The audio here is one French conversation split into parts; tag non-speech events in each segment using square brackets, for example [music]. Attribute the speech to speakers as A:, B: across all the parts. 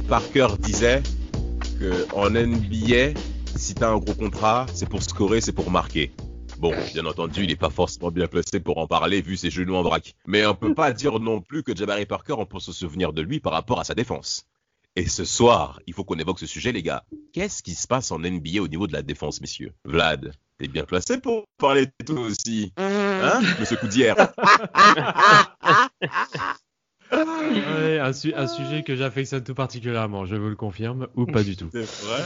A: Parker disait que en NBA, si t'as un gros contrat, c'est pour scorer, c'est pour marquer. Bon, bien entendu, il n'est pas forcément bien placé pour en parler vu ses genoux en vrac. Mais on peut pas [laughs] dire non plus que Jabari Parker, on peut se souvenir de lui par rapport à sa défense. Et ce soir, il faut qu'on évoque ce sujet, les gars. Qu'est-ce qui se passe en NBA au niveau de la défense, messieurs? Vlad, t'es bien placé pour parler de tout aussi. Hein, monsieur Coudière? [laughs]
B: Ouais, un, su- un sujet que j'affectionne tout particulièrement, je vous le confirme, ou pas du tout.
A: C'est vrai?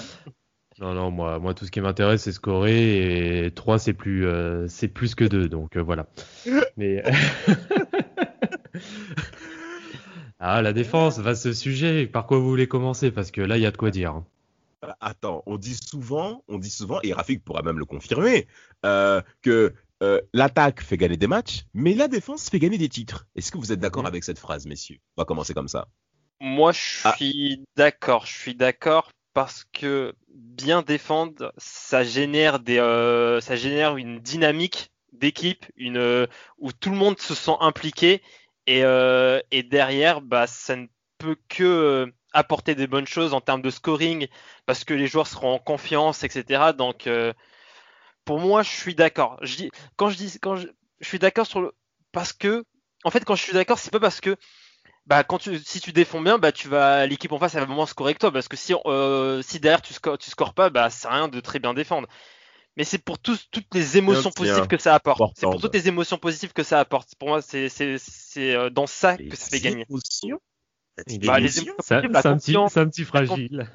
B: Non, non, moi, moi tout ce qui m'intéresse, c'est scorer, et 3, c'est plus, euh, c'est plus que 2, donc euh, voilà. Mais. [laughs] ah, la défense, vaste sujet, par quoi vous voulez commencer? Parce que là, il y a de quoi dire.
A: Attends, on dit souvent, on dit souvent, et Rafik pourra même le confirmer, euh, que euh, l'attaque fait gagner des matchs, mais la défense fait gagner des titres. Est-ce que vous êtes d'accord
B: Mhm.
A: avec cette phrase, messieurs? On va commencer comme ça.
C: Moi, je
A: Ah.
C: suis d'accord. Je suis d'accord parce que bien défendre, ça génère des, euh, ça génère une dynamique d'équipe, une euh, où tout le monde se sent impliqué et et derrière, bah, ça ne peut que apporter des bonnes choses en termes de scoring parce que les joueurs seront en confiance, etc. Donc, pour moi, je suis d'accord. Je dis, quand je dis, quand je, je suis d'accord sur le, parce que, en fait, quand je suis d'accord, c'est pas parce que bah, quand tu, si tu défends bien, bah, tu vas, l'équipe en face, elle va vraiment scorer avec toi. Parce que si, euh, si derrière tu scores, tu scores pas, bah, c'est rien de très bien défendre. Mais c'est pour tous, toutes les émotions positives que ça apporte. C'est pour toutes les émotions positives que ça apporte. Pour moi, c'est, c'est, c'est euh, dans ça que ça fait gagner. Bah, les
A: émotions?
B: C'est un, un petit,
C: confiance,
B: c'est un petit fragile.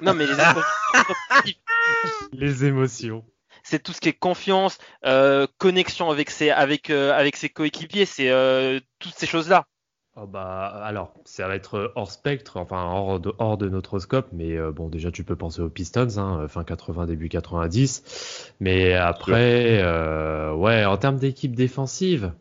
C: Non, mais les émotions [laughs]
B: Les émotions.
C: C'est tout ce qui est confiance, euh, connexion avec ses, avec, euh, avec ses coéquipiers, c'est euh, toutes ces choses-là.
B: Oh bah alors, ça va être hors spectre, enfin hors de, hors de notre scope, mais euh, bon déjà tu peux penser aux Pistons, hein, fin 80, début 90, mais après, euh, ouais, en termes d'équipe défensive,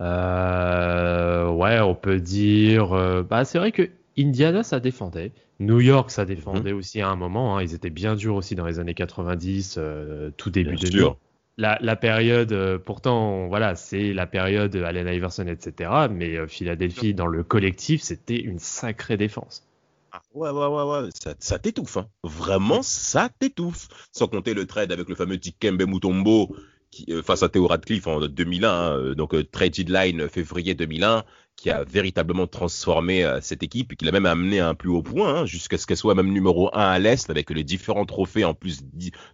B: euh, ouais, on peut dire, bah c'est vrai que Indiana ça défendait, New York ça défendait aussi à un moment, hein, ils étaient bien durs aussi dans les années 90, euh, tout début
A: Bien
B: 2000
A: sûr.
B: la, la période, euh, pourtant, voilà, c'est la période Allen Iverson, etc. Mais euh, Philadelphie, dans le collectif, c'était une sacrée défense.
A: Ah, Ouais, ouais, ouais, ouais, ça, ça t'étouffe. Hein. Vraiment, ça t'étouffe. Sans compter le trade avec le fameux Dikembe Mutombo qui, euh, face à Theo Radcliffe en 2001, hein, donc trade deadline février 2001, qui a véritablement transformé euh, cette équipe et qui l'a même amené à un plus haut point, hein, jusqu'à ce qu'elle soit même numéro 1 à l'Est, avec les différents trophées en plus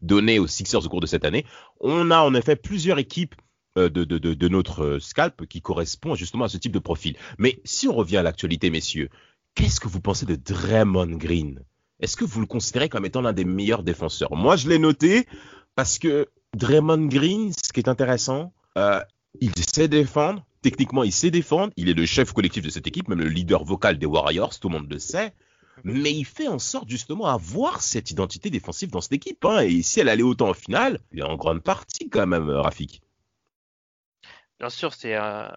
A: donnés aux Sixers au cours de cette année. On a en effet plusieurs équipes euh, de, notre euh, scalp qui correspondent justement à ce type de profil. Mais si on revient à l'actualité, messieurs, Qu'est-ce que vous pensez de Draymond Green? Est-ce que vous le considérez comme étant l'un des meilleurs défenseurs? Moi, je l'ai noté parce que Draymond Green, ce qui est intéressant, il sait défendre. Techniquement, il sait défendre. Il est le chef collectif de cette équipe, même le leader vocal des Warriors, tout le monde le sait. Mais il fait en sorte justement avoir cette identité défensive dans cette équipe. hein. Et si elle allait autant en finale, il en grande partie quand même, euh, Rafik.
C: Bien sûr, c'est un,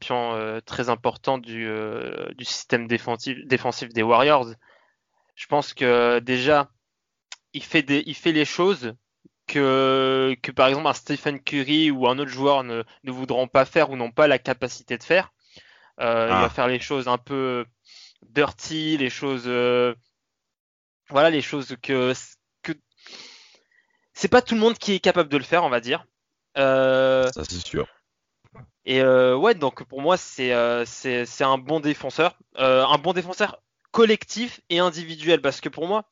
C: pion euh, très important du, euh, système défensif, des Warriors. Je pense que déjà, il fait les choses que, que par exemple un Stephen Curry ou un autre joueur ne, ne voudront pas faire ou n'ont pas la capacité de faire. Euh, Il
A: Ah.
C: va faire les choses un peu dirty, les choses, euh, voilà, les choses que, que c'est pas tout le monde qui est capable de le faire, on va dire. Euh,
A: Ça, c'est sûr.
C: et euh, ouais, donc pour moi, c'est c'est un bon défenseur. Un bon défenseur collectif et individuel. Parce que pour moi,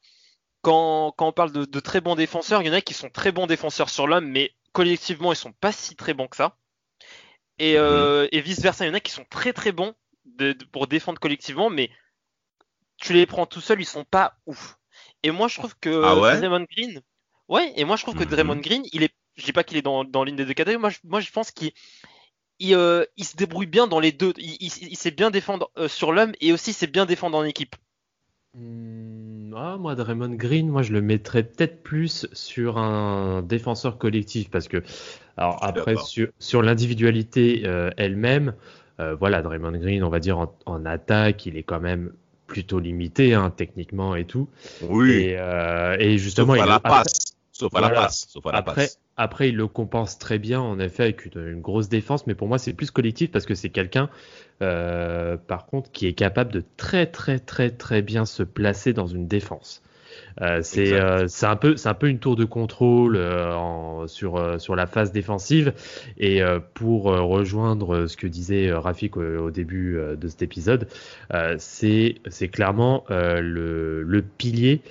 C: quand, quand on parle de, de très bons défenseurs, il y en a qui sont très bons défenseurs sur l'homme, mais collectivement, ils sont pas si très bons que ça. Et, euh, et vice-versa, il y en a qui sont très très bons de- de- pour défendre collectivement, mais tu les prends tout seul, ils sont pas ouf. Et moi, je trouve que
A: Ah ouais?
C: Draymond Green, ouais, et moi, je trouve que
A: Mhm.
C: Draymond Green, il est je dis pas qu'il est dans, dans l'une des deux catégories. Moi, je, moi, je pense qu'il il, euh, il se débrouille bien dans les deux. Il, il- il sait bien défendre euh, sur l'homme et aussi il sait bien défendre en équipe.
B: Hmm, ah, moi, Draymond Green, moi, je le mettrais peut-être plus sur un défenseur collectif parce que, alors après, sur, sur l'individualité euh, elle-même, euh, voilà, Draymond Green, on va dire en, en attaque, il est quand même plutôt limité, hein, techniquement et tout.
A: Oui.
B: Et, euh, et justement,
A: Sauf à
B: il-
A: la passe. Sauf à la passe. Sauf à la
B: après,
A: passe.
B: après, il le compense très bien, en effet, avec une, une grosse défense, mais pour moi, c'est plus collectif parce que c'est quelqu'un, euh, par contre, qui est capable de très, très, très, très bien se placer dans une défense. Euh, c'est euh, c'est un peu c'est un peu une tour de contrôle euh, en- sur sur la phase défensive. Et pour rejoindre ce que disait Rafik au, au début de cet épisode c'est c'est clairement le, le pilier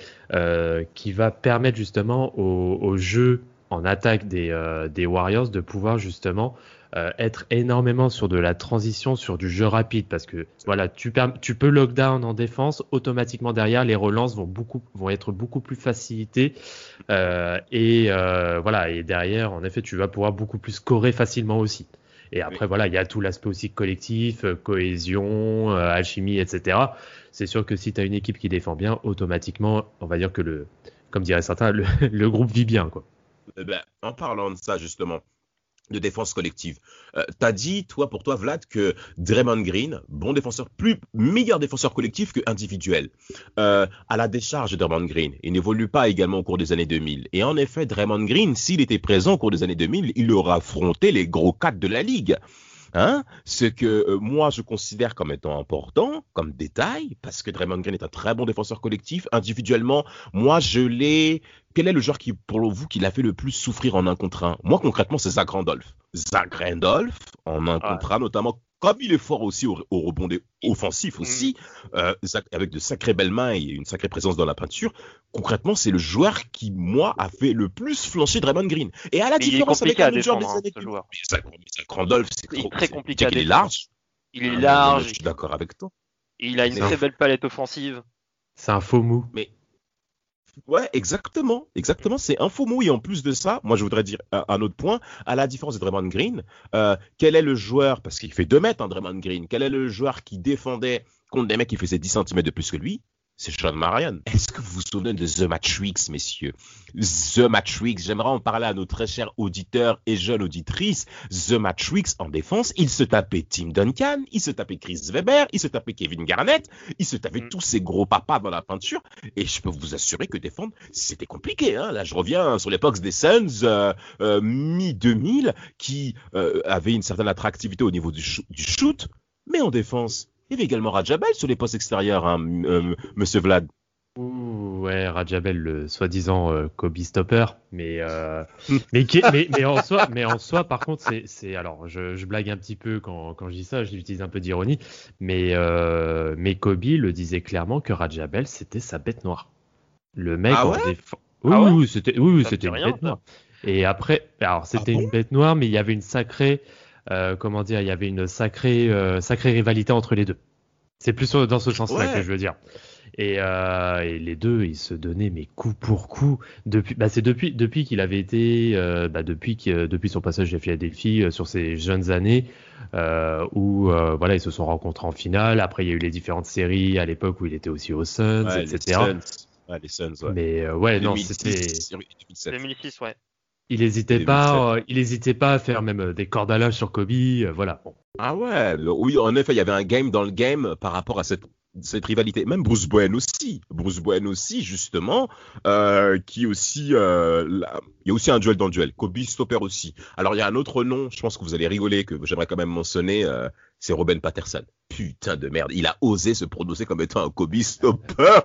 B: qui va permettre justement au, au jeu en attaque des, euh, des Warriors de pouvoir justement euh, être énormément sur de la transition, sur du jeu rapide, parce que voilà, tu, peux lockdown en défense, automatiquement derrière les relances vont beaucoup vont être beaucoup plus facilitées euh, et voilà et derrière en effet tu vas pouvoir beaucoup plus scorer facilement aussi. Et après voilà il y a tout l'aspect aussi collectif, cohésion, alchimie, etc. C'est sûr que si tu as une équipe qui défend bien, automatiquement on va dire que le comme diraient certains le, [laughs] le groupe vit bien quoi.
A: Eh ben, en parlant de ça, justement, de défense collective, euh, t'as dit, toi, pour toi, Vlad, que Draymond Green, bon défenseur, plus meilleur défenseur collectif que individuel. Euh, à la décharge de Draymond Green, il n'évolue pas également au cours des années 2000. Et en effet, Draymond Green, s'il était présent au cours des années 2000, il aurait affronté les gros quatre de la ligue. Hein ce que euh, moi je considère comme étant important, comme détail, parce que Draymond Green est un très bon défenseur collectif. Individuellement, moi je l'ai quel est le joueur qui, pour vous, qui l'a fait le plus souffrir en un contre un? Moi, concrètement, c'est Zach Randolph. Zach Randolph, en un contre un, notamment, comme il est fort aussi au, au rebond des- offensif aussi, euh, Zach- avec de sacrées belles mains et une sacrée présence dans la peinture, concrètement, c'est le joueur qui, moi, a fait le plus flancher Draymond Green. Et à la
C: Mais il
A: différence avec un autre joueur des
C: hein.
A: Mais Zach, mais Zach Randolph, c'est
C: Il
A: trop-
C: très compliqué
A: qu'il est large.
C: Il
A: Ah,
C: est
A: non,
C: large,
A: Je suis d'accord avec toi.
C: il a une très
A: un-
C: belle palette offensive.
B: C'est un faux mou.
A: Ouais, exactement, exactement. C'est un faux mot. Et en plus de ça, moi, je voudrais dire un, autre point. À la différence de Draymond Green, euh, quel est le joueur, parce qu'il fait 2 mètres, hein, Draymond Green, quel est le joueur qui défendait contre des mecs qui faisaient 10 cm de plus que lui? C'est Sean Marion. Est-ce que vous vous souvenez de The Matrix, messieurs? The Matrix, j'aimerais en parler à nos très chers auditeurs et jeunes auditrices. The Matrix, en défense, il se tapait Tim Duncan, il se tapait Chris Weber, il se tapait Kevin Garnett, il se tapait
C: Mm.
A: tous ces gros papas dans la peinture. Et je peux vous assurer que défendre, c'était compliqué. Hein. Là, je reviens sur l'époque des Suns, euh, euh, mi-2000, qui euh, avaient une certaine attractivité au niveau du shoot, mais en défense. Il y avait également Rajabel sur les postes extérieurs, hein, euh, monsieur Vlad.
B: Ouh, ouais, Rajabel, le soi-disant euh, Kobe Stopper, mais, euh, [laughs] mais, qui- mais, mais en soi, mais en soi, par contre, c'est, alors, je, je blague un petit peu quand, quand je dis ça, j'utilise un peu d'ironie, mais, euh, mais Kobe le disait clairement que Rajabel, c'était sa bête noire. Le mec
A: Ah
B: en
A: ouais?
B: défense. Oui,
C: Ah ouais?
B: oui, c'était, oui, une bête noire. Et après, alors c'était
A: Ah bon?
B: une bête noire, mais il y avait une sacrée, comment dire, il y avait une sacrée, euh, sacrée rivalité entre les deux. C'est plus dans ce sens-là
A: Ouais.
B: que je veux dire. Et, euh, et les deux, ils se donnaient mais coup pour coup. Depuis, bah, c'est depuis, depuis qu'il avait été, euh, bah, depuis, que- depuis son passage à Philadelphie euh, sur ses jeunes années, euh, où euh, voilà, ils se sont rencontrés en finale. Après, il y a eu les différentes séries à l'époque où il était aussi aux Suns,
A: Ouais, les
B: etc.
A: Suns. Ouais, les Suns, ouais.
B: Mais euh, ouais, non,
A: 2006,
B: c'était.
A: série 2007.
C: 2006, ouais.
B: Il hésitait pas, euh, il hésitait pas à faire même euh, des cordalages sur Kobe. euh, voilà. Bon.
A: Ah ouais, le- oui, en effet, il y avait un game dans le game par rapport à cette, cette rivalité. Même Bruce Bowen aussi, Bruce Bowen aussi, justement, euh, qui aussi, euh, là- il y a aussi un duel dans le duel. Kobe Stopper aussi. Alors, il y a un autre nom, je pense que vous allez rigoler, que j'aimerais quand même mentionner, euh, c'est Robin Patterson. Putain de merde, il a osé se prononcer comme étant un Kobe Stopper.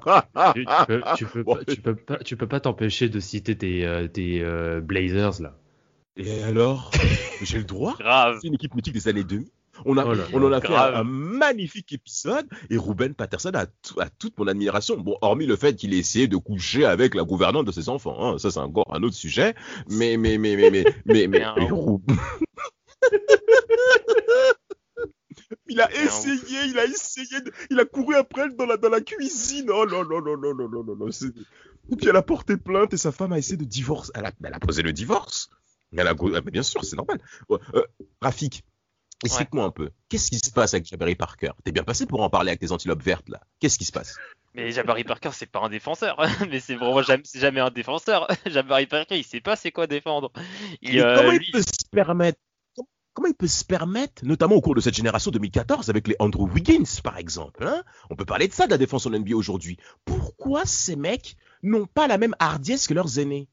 B: Tu, peux, tu peux
A: Ouais.
B: pas, tu peux pas, tu peux pas t'empêcher de citer tes, euh, tes euh, Blazers là.
A: Et alors, [laughs] j'ai le droit?
C: Grave.
A: C'est une équipe mythique des années 2000. On, a,
B: Oh là
A: on en a fait un, un magnifique épisode et Ruben Patterson a, tout- a toute mon admiration. Bon, hormis le fait qu'il ait essayé de coucher avec la gouvernante de ses enfants, hein, ça c'est encore un autre sujet. Mais mais mais mais mais mais [laughs] mais,
C: un
A: mais
C: ouf. [laughs]
A: Il a essayé, il a essayé, il a couru après elle dans la, cuisine. Oh là là là là là là là. Et puis elle a porté plainte et sa femme a essayé de divorcer. Elle a, posé le divorce. Elle a... Ah, mais bien sûr, c'est normal. Euh, Rafik, explique-moi un peu. Qu'est-ce qui se passe avec Jabari Parker? T'es bien passé pour en parler avec tes antilopes vertes là. Qu'est-ce qui se passe?
C: Mais Jabari Parker, c'est pas un défenseur. [laughs] Mais c'est vraiment jamais, jamais un défenseur. [laughs] Jabari Parker, il sait pas c'est quoi défendre. Il, euh,
A: comment il peut se permettre Comment il peut se permettre, notamment au cours de cette génération 2014 avec les Andrew Wiggins par exemple hein On peut parler de ça de la défense en NBA aujourd'hui. Pourquoi ces mecs n'ont pas la même hardiesse que leurs aînés?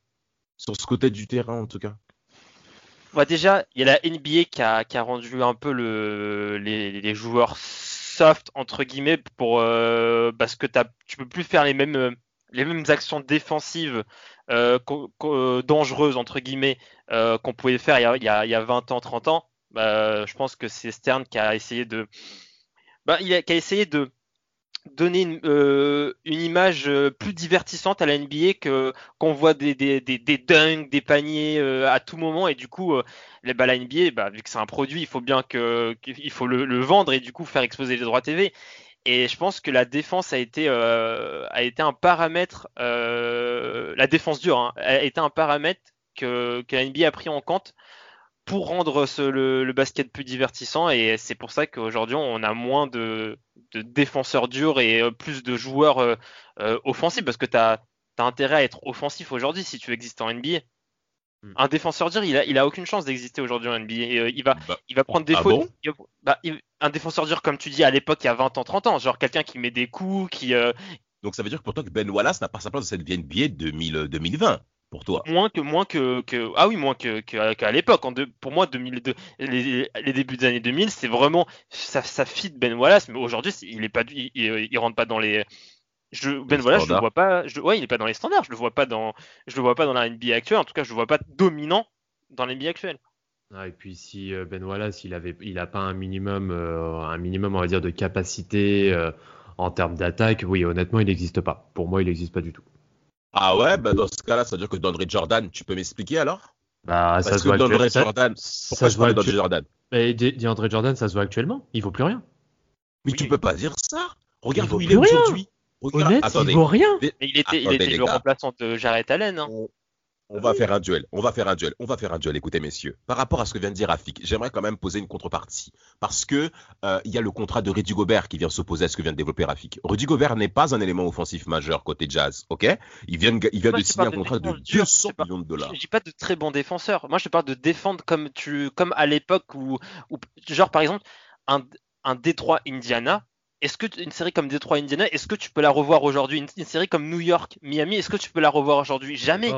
A: Sur ce côté du terrain en tout cas.
C: Bah, déjà, il y a la NBA qui a, rendu un peu le, les, joueurs soft entre guillemets pour euh, parce que t'as, tu peux plus faire les mêmes euh, actions défensives euh, dangereuses entre guillemets qu'on pouvait faire il y a 20 ans, 30 ans. Bah, je pense que c'est Stern qui a essayé de bah, donner une, euh, image euh, plus divertissante à la NBA qu'on voit des, des, des, dunks, des paniers euh, à tout moment. Et du coup bah, la NBA vu que c'est un produit il faut bien qu'il faut le, vendre et du coup faire exploser les droits TV et je pense que la défense a été un paramètre la défense dure hein, a été un paramètre que la NBA a pris en compte pour rendre ce, le, le basket plus divertissant et c'est pour ça qu'aujourd'hui on a moins de, de défenseurs durs et euh, plus de joueurs euh, euh, offensifs parce que tu as, intérêt à être offensif aujourd'hui si tu existes en NBA.
B: Hmm.
C: Un défenseur dur, il a, il a aucune chance d'exister aujourd'hui en NBA. Et, euh, il, va,
A: Bah,
C: il va prendre des
A: ah
C: fautes.
A: bon
C: il va- bah, il- un défenseur dur, comme tu dis, à l'époque, il y a 20 ans, 30 ans, genre quelqu'un qui met des coups, qui
A: Donc ça veut dire que pour toi que Ben Wallace n'a pas sa place dans cette NBA 2000, 2020 pour toi.
C: moins que moins que, que ah oui moins que que- qu'à l'époque pour moi 2002 les, les débuts des années 2000 c'est vraiment ça ça fit Ben Wallace mais aujourd'hui il est pas du- il, il, il rentre pas dans les je, Ben
A: Les
C: Wallace je le
A: standards.
C: vois pas je, ouais il est pas dans les standards je le vois pas dans je le vois pas dans la NBA actuelle en tout cas je le vois pas dominant dans la NBA actuelle
B: Ah, et puis si euh, Ben Wallace il avait il a pas un minimum euh, un minimum on va dire de capacité euh, en termes d'attaque, oui honnêtement il n'existe pas. Pour moi il n'existe pas du tout.
A: Ah ouais, bah dans ce cas-là, ça veut dire que DeAndre Jordan, tu peux m'expliquer alors?
B: Bah ça
A: Parce
B: se
A: que
B: actuellement.
A: Jordan,
B: Ça,
A: pourquoi
B: ça
A: je
B: se voit
A: Jordan?
B: Mais Jordan ça se voit actuellement. Il vaut plus rien.
A: Mais
C: Oui.
A: tu peux pas dire ça. Regarde
B: Il
A: où il est aujourd'hui. Regarde-
B: Honnête,
A: attendez,
B: il vaut rien.
C: mais il était il était le remplaçant de Jarrett Allen hein.
A: on, on va faire un duel. On va faire un duel. On va faire un duel. Écoutez, messieurs, par rapport à ce que vient de dire Rafik, j'aimerais quand même poser une contrepartie. Parce que euh, il y a le contrat de Rudy Gobert qui vient s'opposer à ce que vient de développer Rafik. Rudy Gobert n'est pas un élément offensif majeur côté Jazz, ok? Il vient, de- il vient
C: Moi,
A: de
C: je
A: signer un
C: de
A: contrat de
C: défense dure,
A: 200
C: c'est pas-
A: millions de dollars.
C: Je dis pas de très bons défenseurs. Moi, je te parle de défendre comme tu, comme à l'époque où, où- genre par exemple, un, un Détroit Indiana. Est-ce que une série comme Détroit Indiana, est-ce que tu peux la revoir aujourd'hui? Une, une série comme New York Miami, est-ce que tu peux la revoir aujourd'hui? Jamais.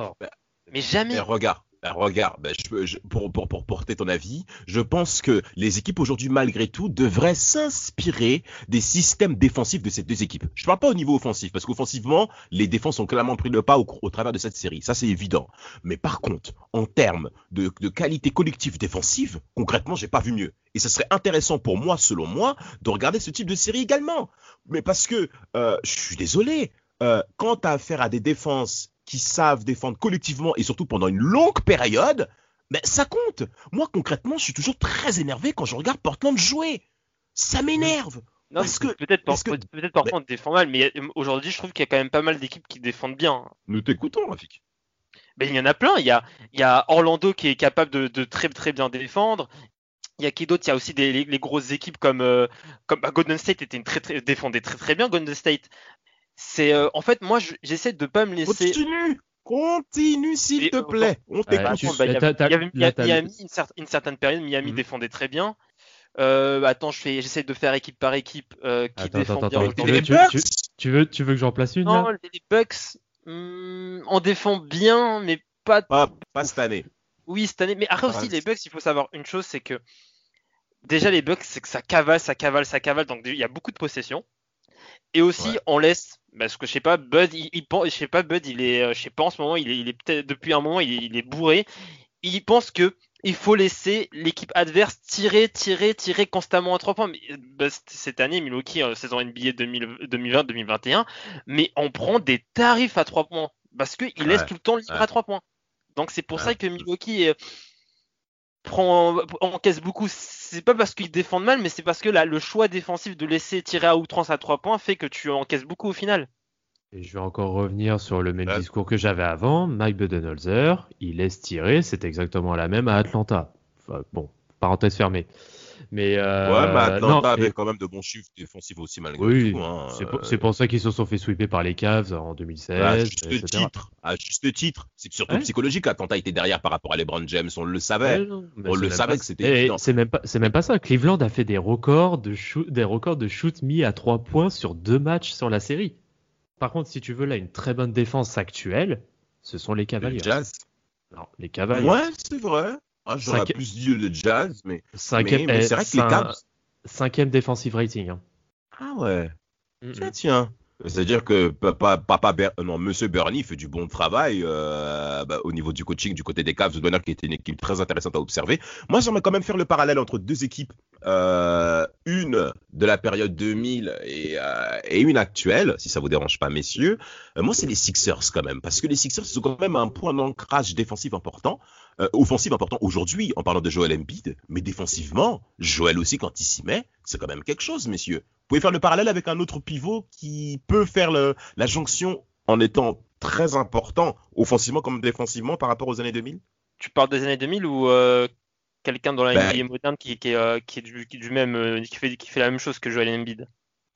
C: Mais jamais.
A: Mais regarde, ben, regarde, ben, je je- pour, pour, pour porter ton avis, je pense que les équipes aujourd'hui, malgré tout, devraient s'inspirer des systèmes défensifs de ces deux équipes. Je parle pas au niveau offensif, parce qu'offensivement, les défenses ont clairement pris le pas au, au travers de cette série. Ça, c'est évident. Mais par contre, en termes de, de qualité collective défensive, concrètement, j'ai pas vu mieux. Et ce serait intéressant pour moi, selon moi, de regarder ce type de série également. Mais parce que, euh, je suis désolé, euh, quand tu as affaire à des défenses qui savent défendre collectivement et surtout pendant une longue période, ben, ça compte. Moi, concrètement, je suis toujours très énervé quand je regarde Portland jouer. Ça m'énerve.
C: Non,
A: parce que-
C: peut-être
A: parce
C: par-
A: que-
C: peut-être parfois on défend mal, mais euh, aujourd'hui, je trouve qu'il y a quand même pas mal d'équipes qui défendent bien.
A: Nous t'écoutons, Rafik.
C: Ben, il y en a plein. Il y a, il y a Orlando qui est capable de, de très très bien défendre. Il y a qui d'autre? Il y a aussi des, les, les grosses équipes comme, euh, comme bah, Golden State était une très, très, défendait très très bien. Golden State. C'est euh, en fait moi je- j'essaie de pas me laisser.
A: Continue. Continue, s'il
C: Et,
A: te
C: euh,
A: plaît. On t'écoute.
C: Miami, une, cer- une certaine période, Miami
B: Mhm.
C: défendait très bien. Euh, attends, je fais, j'essaie de faire équipe par équipe euh, qui
B: Attends,
C: défend
B: attends,
C: bien.
B: attends,
C: autant.
B: tu veux, tu, veux, tu veux que j'en place une
C: Non,
B: là?
C: les Bucks, hmm, on défend bien, mais pas.
A: Pas, pas cette année.
C: Oui, cette année. Mais après
A: Ah,
C: aussi, les Bucks, il faut savoir une chose, c'est que déjà les Bucks, c'est que ça cavale, ça cavale, ça cavale. Donc il y a beaucoup de possessions. Et aussi,
A: Ouais.
C: on laisse, parce que je sais pas, Bud, il, il pense, je sais pas, Bud, il est, euh, je sais pas en ce moment, il est, il est peut-être depuis un moment, il est, il est bourré. Il pense que il faut laisser l'équipe adverse tirer, tirer, tirer constamment à trois points. Mais, euh, bah, cette année, Milwaukee, euh, saison NBA 2020-2021, mais on prend des tarifs à trois points parce qu'il laisse tout le temps libre
A: ouais.
C: à trois points. Donc c'est pour
A: Ouais.
C: ça que Milwaukee euh, prend, encaisse beaucoup. C'est pas parce qu'ils défendent mal, mais c'est parce que là, le choix défensif de laisser tirer à outrance à trois points fait que tu encaisses beaucoup au final.
B: Et je vais encore revenir sur le même
A: Ouais.
B: discours que j'avais avant. Mike Budenholzer, il laisse tirer, c'est exactement la même à Atlanta. Enfin, bon, parenthèse fermée. Mais, euh,
A: ouais, mais Atlanta
B: non,
A: avait
B: et-
A: quand même de bons chiffres défensifs aussi malgré
B: oui,
A: tout. hein.
B: c'est pour,
A: Euh,
B: c'est pour ça qu'ils se sont fait sweeper par les Cavs en 2016,
A: à juste
B: etc.
A: titre, à juste titre. C'est surtout
B: Ouais.
A: psychologique, Atlanta était derrière par rapport à LeBron James, on le savait.
B: Ouais, non, mais
A: On le savait
B: pas-
A: que c'était évident.
B: C'est même pas, c'est même pas ça. Cleveland a fait des records de shoot, des records de shoot mis à 3 points sur deux matchs sur la série. Par contre, si tu veux là une très bonne défense actuelle, ce sont les
A: Le
B: Cavaliers.
A: Jazz.
B: Non, les Cavaliers.
A: Ouais, c'est vrai. Ah, J'aurais
B: Cinqui-
A: plus dit le Jazz, mais,
B: Cinquième,
A: mais, mais
B: eh,
A: c'est vrai que les Cavs.
B: cinquième defensive rating. hein.
A: Ah ouais.
B: Mm,
A: Tiens,
B: mm.
A: tiens. C'est-à-dire que papa, papa Ber- non, Monsieur Bernie fait du bon travail euh, bah, au niveau du coaching du côté des Cavs de Bonheur qui était une équipe très intéressante à observer. Moi, j'aimerais quand même faire le parallèle entre deux équipes, euh, une de la période 2000 et, euh, et une actuelle, si ça vous dérange pas, messieurs. Euh, moi, c'est les Sixers quand même, parce que les Sixers sont quand même un point d'ancrage défensif important, euh, offensif important aujourd'hui en parlant de Joel Embiid, mais défensivement, Joel aussi quand il s'y met, c'est quand même quelque chose, messieurs. Vous pouvez faire le parallèle avec un autre pivot qui peut faire le- la jonction en étant très important, offensivement comme défensivement, par rapport aux années 2000
C: Tu parles des années 2000 ou euh, quelqu'un dans la
A: Ben-
C: NBA moderne qui, qui est, euh, qui est du, qui est du même, qui fait, qui fait la même chose que Joel Embiid?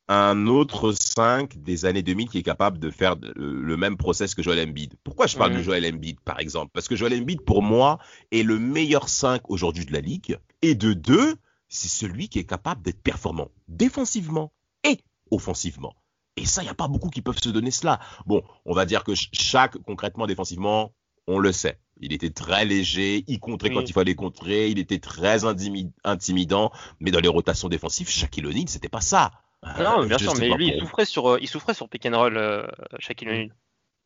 A: Un autre 5 des années 2000 qui est capable de faire le même process que Joel Embiid. Pourquoi je parle
C: Mhm.
A: de Joel Embiid, par exemple? Parce que Joel Embiid, pour moi, est le meilleur 5 aujourd'hui de la ligue. Et de deux, c'est celui qui est capable d'être performant défensivement et offensivement. Et ça, il n'y a pas beaucoup qui peuvent se donner cela. Bon, on va dire que ch- chaque, concrètement, défensivement, on le sait. Il était très léger, il contrait
C: Oui.
A: quand il fallait contrer, il était très intimi- intimidant, mais dans les rotations défensives, Shaquille O'Neal, c'était pas ça.
C: Non, mais bien sûr, mais lui, il souffrait sur, euh, il souffrait sur pick and roll, euh.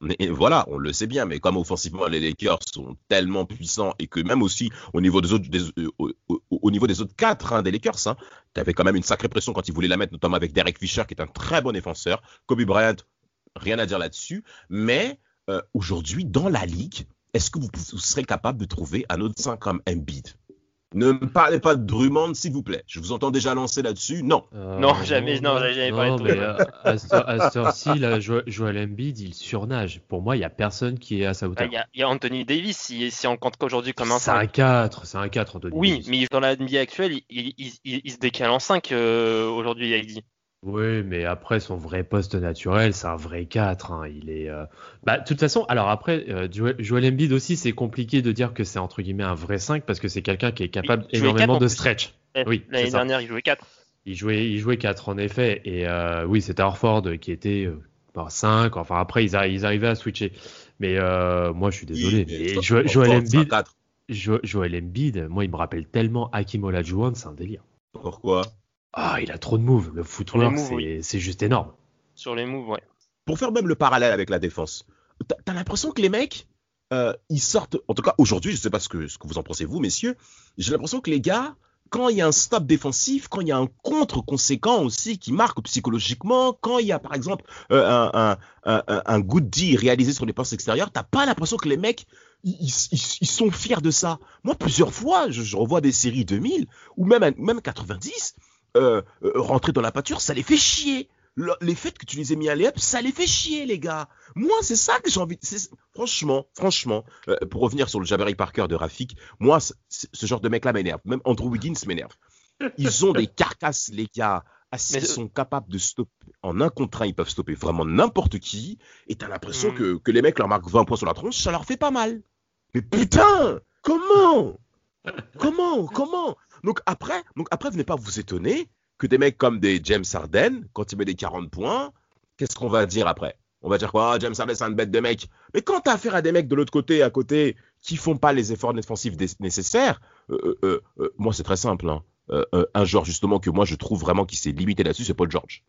A: Mais voilà, on le sait bien, mais comme offensivement les Lakers sont tellement puissants et que même aussi au niveau des autres, des- euh, au, au- au niveau des autres quatre hein, des Lakers, hein, tu avais quand même une sacrée pression quand ils voulaient la mettre, notamment avec Derek Fisher qui est un très bon défenseur, Kobe Bryant, rien à dire là-dessus. Mais euh, aujourd'hui, dans la ligue, est-ce que vous, vous serez capable de trouver un autre 5 comme Embiid? Ne me parlez pas de Drummond, s'il vous plaît. Je vous entends déjà lancer là-dessus. Non.
B: Euh,
C: Non, jamais, non, j'ai jamais parlé de
B: mais, à heure-ci, Jo- Joel Embiid, il surnage. Pour moi, il n'y a personne qui est à sa hauteur.
C: Il y, a- il y a Anthony Davis, si, si on compte qu'aujourd'hui comme un
B: c'est un
C: 5.
B: 4, c'est un 4, Anthony
C: Oui,
B: Davis.
C: mais dans la NBA actuelle, il, il- il- il- il se décale en 5 euh, aujourd'hui, Heidi.
B: Oui, mais après, son vrai poste naturel, c'est un vrai 4. hein. Il est. euh, Bah, de toute façon, alors après, euh, Joel, Embiid aussi, c'est compliqué de dire que c'est entre guillemets un vrai 5 parce que c'est quelqu'un qui est capable énormément de stretch. Oui,
C: L'année dernière, il jouait 4.
B: Il jouait, il jouait 4 en effet. Et euh, oui, c'était Harford qui était euh, bah, 5. Enfin, après, ils, ils arrivaient à switcher. Mais euh, moi, je suis désolé. mais Jo- Joel Embiid, Jo- Joel Embiid, moi, il me rappelle tellement Hakim Olajuwon, c'est un délire.
A: Pourquoi?
B: Ah, il a trop de moves. Le footwork, c'est
C: oui.
B: juste énorme.
C: Sur les moves, ouais.
A: pour faire même le parallèle avec la défense, t'as l'impression que les mecs, euh, ils sortent, en tout cas aujourd'hui, je sais pas ce que, ce que vous en pensez vous, messieurs, j'ai l'impression que les gars, quand il y a un stop défensif, quand il y a un contre conséquent aussi qui marque psychologiquement, quand il y a par exemple euh, un, un, un, un- un good D réalisé sur les passes extérieures, t'as pas l'impression que les mecs, ils, ils- ils sont fiers de ça. Moi, plusieurs fois, je, je revois des séries 2000 ou même, même 90, euh, euh, rentrer dans la pâture, ça les fait chier le, les faits que tu les aies mis à l'EP, ça les fait chier, les gars. Moi, c'est ça que j'ai envie. c'est- Franchement, franchement, euh, pour revenir sur le Jabari Parker de Rafik, moi, c- c- ce genre de mec-là m'énerve. Même Andrew Wiggins m'énerve. Ils ont des carcasses, les gars. Ah, sont capables de stopper. En un contre un, ils peuvent stopper vraiment n'importe qui. Et t'as l'impression
C: Mm.
A: que, que les mecs leur marquent 20 points sur la tronche, ça leur fait pas mal. Mais putain, comment? Comment Comment? Donc après, donc après, venez pas vous étonner que des mecs comme des James Harden, quand il met des 40 points, qu'est-ce qu'on va dire après? On va dire quoi? James Harden, c'est un bête de mec. Mais quand t'as affaire à des mecs de l'autre côté, à côté, qui font pas les efforts défensifs dé- nécessaires, euh, euh, euh, moi c'est très simple. hein. Un joueur justement que moi je trouve vraiment qui s'est limité là-dessus, c'est Paul George.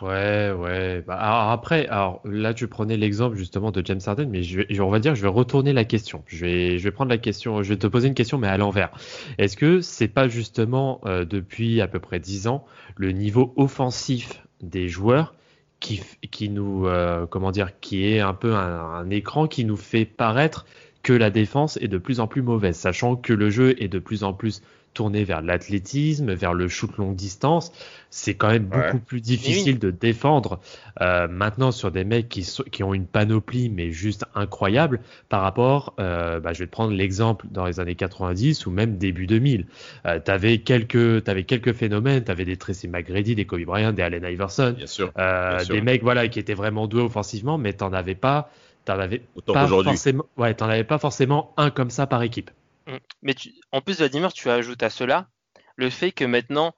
B: Ouais, ouais. Bah, alors après, alors là, tu prenais l'exemple justement de James Harden, mais je on va dire, je vais retourner la question. Je vais, je vais prendre la question, je vais te poser une question, mais à l'envers. Est-ce que c'est pas justement euh, depuis à peu près 10 ans le niveau offensif des joueurs qui, qui nous, euh, comment dire, qui est un peu un écran qui nous fait paraître que la défense est de plus en plus mauvaise, sachant que le jeu est de plus en plus tourné vers l'athlétisme, vers le shoot longue distance. C'est quand même beaucoup plus difficile de défendre euh, maintenant sur des mecs qui, qui ont une panoplie mais juste incroyable par rapport, euh, bah, je vais te prendre l'exemple dans les années 90 ou même début 2000. Euh, tu avais quelques, avais quelques phénomènes, tu avais des Tracy McGrady, des Kobe Bryant, des Allen Iverson,
A: bien sûr,
B: euh, des mecs voilà qui étaient vraiment doués offensivement, mais t'en avais pas, t'en avais
A: Autant
B: pas
A: qu'aujourd'hui.
B: forcément, ouais, t'en avais pas forcément un comme ça par équipe.
C: Mm. Mais tu- en plus, Vladimir, tu ajoutes à cela le fait que maintenant,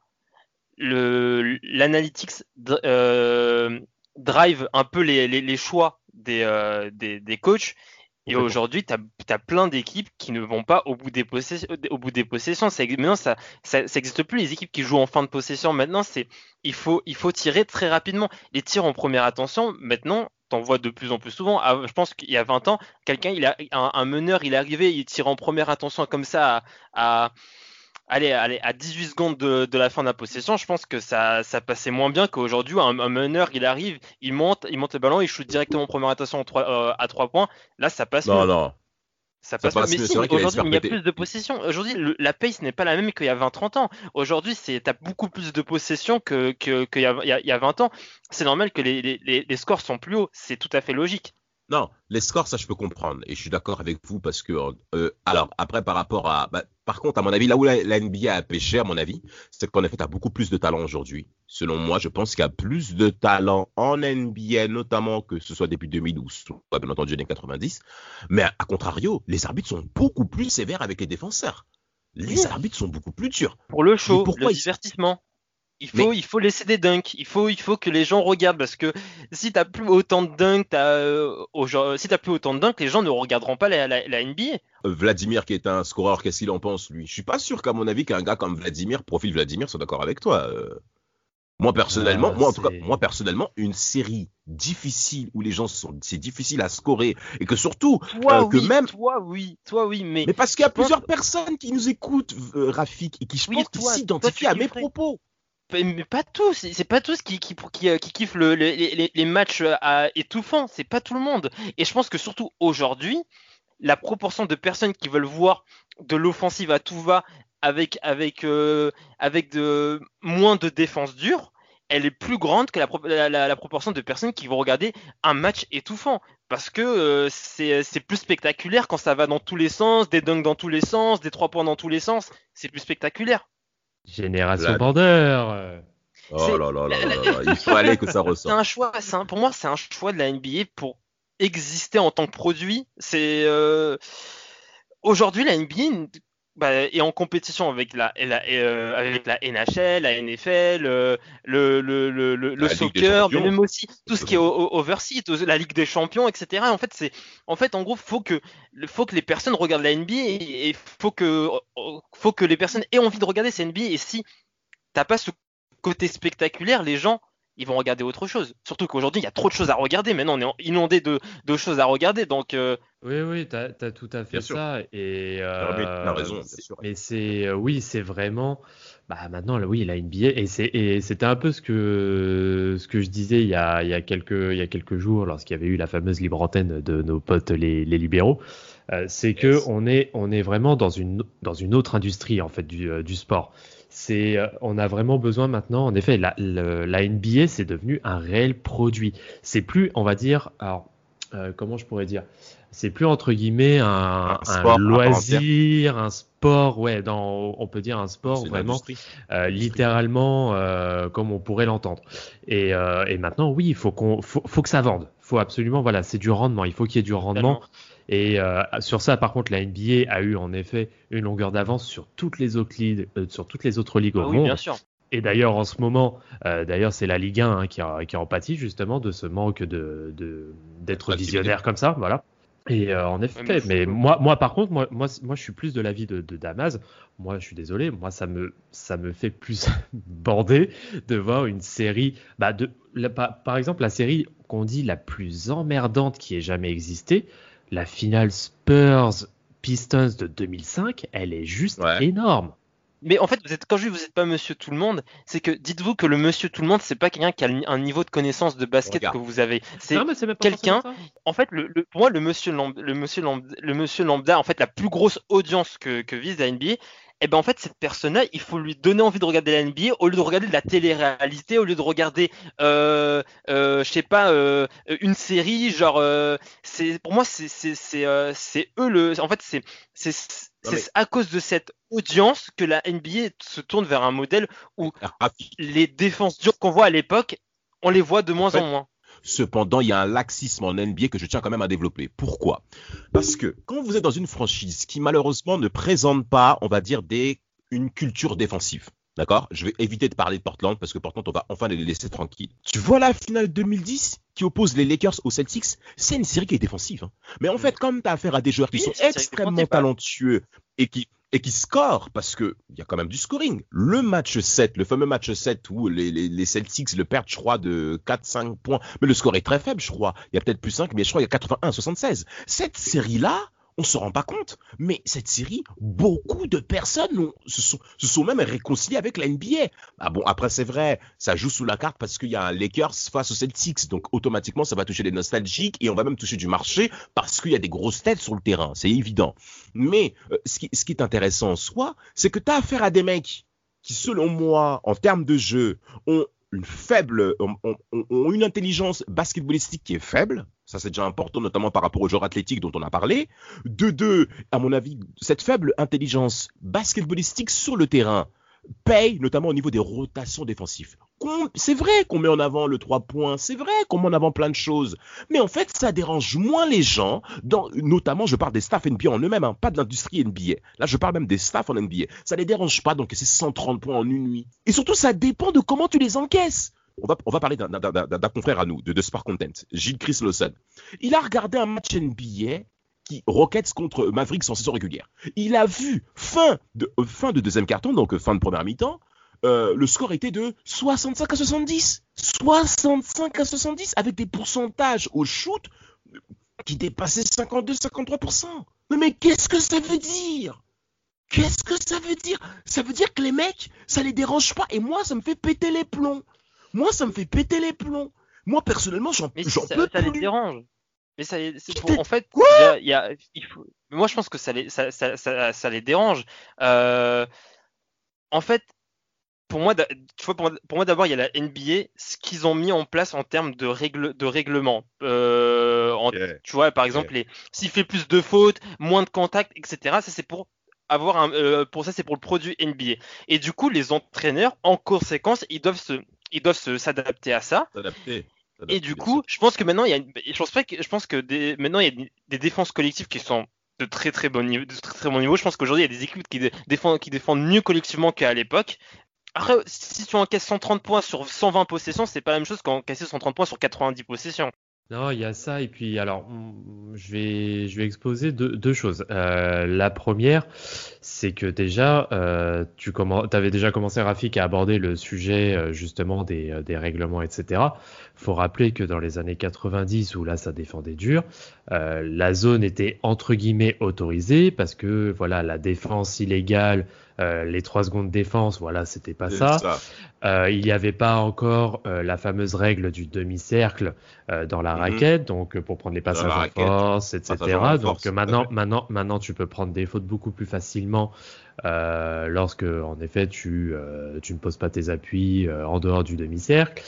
C: l'analytics euh, drive un peu les, les- les choix des, euh, des, des coachs. Et aujourd'hui, tu as, plein d'équipes qui ne vont pas au bout des, possessions. Au bout des possessions. Ça, maintenant, ça n'existe plus. Les équipes qui jouent en fin de possession, maintenant, c'est il faut, il faut tirer très rapidement. Les tirs en première attention, maintenant, t'en vois de plus en plus souvent. Ah, je pense qu'il y a 20 ans, quelqu'un, il a un, un meneur, il est arrivé, il tire en première attention comme ça à, à, allez, allez, à 18 secondes de, de la fin de la possession. Je pense que ça, ça passait moins bien qu'aujourd'hui. Un, un meneur, il arrive, il monte, il monte le ballon, il shoot directement en première attention euh, à 3 points. Là, ça passe
A: Non,
C: mieux.
A: non.
C: Ça
A: Ça
C: passe,
A: passe
C: mieux.
A: mieux,
C: Mais si,
A: qu'il
C: aujourd'hui, il y a plus de possession. Aujourd'hui, la pace n'est pas la même qu'il y a 20-30 ans. Aujourd'hui, c'est t'as beaucoup plus de possession que que- qu'il y, a, y a- il y a 20 ans. C'est normal que les- les scores sont plus hauts. C'est tout à fait logique.
A: Non, les scores, ça je peux comprendre. Et je suis d'accord avec vous parce que, euh, alors après par rapport à, bah, par contre, à mon avis, là où la, la NBA a pêché, à mon avis, c'est qu'en effet, tu as beaucoup plus de talent aujourd'hui. Selon moi, je pense qu'il y a plus de talent en NBA, notamment que ce soit depuis 2000 ou soit bien entendu les années 90. Mais à, contrario, les arbitres sont beaucoup plus sévères avec les défenseurs. Les arbitres sont beaucoup plus durs.
C: Pour le show,
A: pourquoi
C: le divertissement. Il faut, il faut laisser des dunks. Il faut, il faut que les gens regardent parce que si t'as plus autant de dunks, t'as, euh, au si t'as plus autant de dunks, les gens ne regarderont pas la, la, la NBA.
A: Euh, Vladimir, qui est un scoreur, qu'est-ce qu'il en pense, lui? Je suis pas sûr qu'à mon avis, qu'un gars comme Vladimir, profil Vladimir, soit d'accord avec toi. euh. Moi personnellement,
B: Ah,
A: moi en tout cas, moi personnellement, une série difficile où les gens sont, c'est difficile à scorer et que surtout,
C: Toi,
A: Euh, que
C: oui,
A: même-
C: toi, oui, toi, oui, mais,
A: mais parce qu'il y a plusieurs personnes qui nous écoutent, euh, Rafik, et qui je
C: Oui,
A: pense s'identifient à mes propos.
C: Mais pas tous. C'est pas tous qui, qui, qui, euh, qui kiffent le- les, les- les matchs euh, étouffants. C'est pas tout le monde. Et je pense que surtout aujourd'hui, la proportion de personnes qui veulent voir de l'offensive à tout va avec, avec, euh, avec de, moins de défense dure, elle est plus grande que la, la, proportion de personnes qui vont regarder un match étouffant. Parce que c'est plus spectaculaire quand ça va dans tous les sens, des dunks dans tous les sens, des trois points dans tous les sens. C'est plus spectaculaire.
B: Génération
A: La-
B: Bandeur.
A: Oh
C: C'est-
A: là là là là il faut aller que ça
C: C'est
A: ressorte.
C: un choix. c'est un- pour moi, c'est un choix de la NBA pour exister en tant que produit. C'est euh, aujourd'hui la NBA bah, est en compétition avec la, la- euh, avec la NHL, la NFL, euh, le, le, le, le, soccer, mais même aussi tout ce qui est o- overseas, la Ligue des Champions, etc. En fait, c'est en fait en gros faut que faut que les personnes regardent la NBA et et faut que faut que les personnes aient envie de regarder cette NBA. Et si t'as pas ce côté spectaculaire, les gens ils vont regarder autre chose. Surtout qu'aujourd'hui, il y a trop de choses à regarder. Maintenant, on est inondé de, de choses à regarder. Donc, euh,
B: Oui, oui, t'as as tout à fait
A: Bien sûr.
B: ça. Et
A: Non, mais
B: euh,
A: t'as raison, bien
B: c'est-
A: sûr.
B: Mais c'est euh, oui, c'est vraiment. Bah maintenant, là, oui, la NBA et c'est et c'était un peu ce que ce que je disais il y a il y a quelques il y a quelques jours lorsqu'il y avait eu la fameuse libre antenne de nos potes les, les libéraux. Euh, c'est que
A: Yes.
B: on est on est vraiment dans une dans une autre industrie en fait du, du sport. C'est euh, on a vraiment besoin maintenant. En effet, la, le- la NBA c'est devenu un réel produit. C'est plus, on va dire, alors euh, comment je pourrais dire, c'est plus entre guillemets un,
A: sport
B: loisir, un sport, ouais, dans, on peut dire un sport vraiment euh, littéralement euh, comme on pourrait l'entendre. Et, euh, et maintenant, oui, il faut qu'on, faut, faut que ça vende. Faut absolument, voilà, c'est du rendement. Il faut qu'il y ait du rendement. Et euh, sur ça, par contre, la NBA a eu en effet une longueur d'avance sur toutes les autres ligues, euh, sur toutes les autres ligues au
C: oui,
B: monde.
C: bien sûr.
B: Et d'ailleurs, en ce moment, euh, d'ailleurs, c'est la Ligue 1 hein, qui, a, qui a en pâtit justement de ce manque de de- d'être visionnaire comme ça, voilà. Et euh, en effet,
C: Ouais, mais
B: moi, moi, par contre, moi, moi, moi, je suis plus de l'avis de, de Damas. Moi, je suis désolé, moi, ça me, ça me fait plus [laughs] bander de voir une série, bah, de, la- par exemple, la série qu'on dit la plus emmerdante qui ait jamais existé, la finale Spurs Pistons de 2005, elle est juste
A: Ouais.
B: énorme.
C: Mais en fait, vous êtes, quand je dis vous n'êtes pas monsieur tout le monde, c'est que dites-vous que le monsieur tout le monde, c'est pas quelqu'un qui a un niveau de connaissance de basket
A: Regarde.
C: que vous avez. C'est quelqu'un- en fait, le, le- pour moi, le monsieur, lambda, le, monsieur lambda, le monsieur lambda, en fait, la plus grosse audience que, que vise la NBA, et ben en fait cette personne-là, il faut lui donner envie de regarder la NBA au lieu de regarder de la télé-réalité, au lieu de regarder, euh, euh, je sais pas, euh, une série, genre, euh, c'est pour moi c'est eux le, en fait c'est à cause de cette audience que la NBA se tourne vers un modèle où les défenses dures qu'on voit à l'époque, on les voit de moins
A: En fait,
C: en moins.
A: Cependant, il y a un laxisme en NBA que je tiens quand même à développer. Pourquoi? Parce que quand vous êtes dans une franchise qui malheureusement ne présente pas, on va dire, des, une culture défensive. D'accord? Je vais éviter de parler de Portland parce que Portland, on va enfin les laisser tranquilles. Tu vois la finale 2010 qui oppose les Lakers aux Celtics? C'est une série qui est défensive. hein. Mais en fait, comme tu as affaire à des joueurs qui
C: Oui,
A: sont extrêmement
C: ouais.
A: talentueux et qui, et qui scorent parce qu'il y a quand même du scoring. Le match 7, le fameux match 7 où les, les, les Celtics le perdent, je crois, de 4-5 points. Mais le score est très faible, je crois. Il y a peut-être plus 5, mais je crois qu'il y a 81-76. Cette série-là, on se rend pas compte. Mais cette série, beaucoup de personnes ont- se, sont, se sont même réconciliées avec la NBA. Ah bon, après, c'est vrai, ça joue sous la carte parce qu'il y a un Lakers face aux Celtics. Donc, automatiquement, ça va toucher des nostalgiques et on va même toucher du marché parce qu'il y a des grosses têtes sur le terrain. C'est évident. Mais euh, ce, qui, ce qui est intéressant en soi, c'est que tu as affaire à des mecs qui, selon moi, en termes de jeu, ont une faible, une intelligence basketballistique qui est faible. Ça, c'est déjà important, notamment par rapport aux joueurs athlétiques dont on a parlé. De deux, à mon avis, cette faible intelligence basketballistique sur le terrain paye, notamment au niveau des rotations défensives. C'est vrai qu'on met en avant le 3 points, c'est vrai qu'on met en avant plein de choses, mais en fait, ça dérange moins les gens, dans, notamment, je parle des staffs NBA en eux-mêmes, hein, pas de l'industrie NBA. Là, je parle même des staffs en NBA. Ça les dérange pas, donc c'est 130 points en une nuit. Et surtout, ça dépend de comment tu les encaisses. On va, parler d'un- confrère à nous, de, de Sport Content, Gilles Chris Lawson. Il a regardé un match NBA qui Rockets contre Mavericks en saison régulière. Il a vu fin de, fin de deuxième carton, donc euh, fin de première mi-temps, euh, le score était de 65 à 70. 65 à 70 avec des pourcentages au shoot qui dépassaient 52-53%. Mais, mais qu'est-ce que ça veut dire? Qu'est-ce que ça veut dire? Ça veut dire que les mecs, ça les dérange pas. Et moi, ça me fait péter les plombs. Moi, ça me fait péter les plombs. Moi, personnellement, j'en j'en
C: ça,
A: peux
C: ça les
A: plus.
C: dérange. Mais ça, pour- en fait,
A: Quoi?
C: il y a, il faut, moi je pense que ça les, ça, ça, ça, ça les dérange. Euh, en fait, pour moi, tu vois, pour moi, pour moi d'abord, il y a la NBA, ce qu'ils ont mis en place en termes de règles, de règlement. Euh, en- tu vois, par exemple, s'il fait plus de fautes, moins de contacts, etc. Ça c'est pour avoir un, euh, pour ça c'est pour le produit NBA. Et du coup, les entraîneurs, en conséquence, ils doivent se, ils doivent se s'adapter à ça.
A: S'adapter.
C: Et du coup, je pense que maintenant, il y a une... je pense pas que, je pense que des... maintenant, il y a des- des défenses collectives qui sont de très très bon niveau. De très, très bon niveau. Je pense qu'aujourd'hui, il y a des équipes qui dé- défendent, qui défendent mieux collectivement qu'à l'époque. Après, si tu encaisses 130 points sur 120 possessions, c'est pas la même chose qu'encaisser 130 points sur 90 possessions.
B: Non, il y a ça, et puis alors, je vais, je vais exposer deux, choses. Euh, la première, c'est que déjà, euh, tu avais déjà commencé, Rafik, à aborder le sujet euh, justement des, euh, des règlements, etc. faut rappeler que dans les années 90, où là, ça défendait dur, euh, la zone était entre guillemets autorisée, parce que voilà, la défense illégale, euh, les trois secondes de défense, voilà, c'était pas ça.
A: ça.
B: Euh, il n'y avait pas encore la fameuse règle du demi-cercle dans la
A: Mhm.
B: raquette, donc pour prendre les passages en force, etc.
A: Passage
B: Donc
A: force,
B: maintenant, maintenant, maintenant, tu peux prendre des fautes beaucoup plus facilement euh, lorsque, en effet, tu, euh, tu ne poses pas tes appuis euh, en dehors du demi-cercle.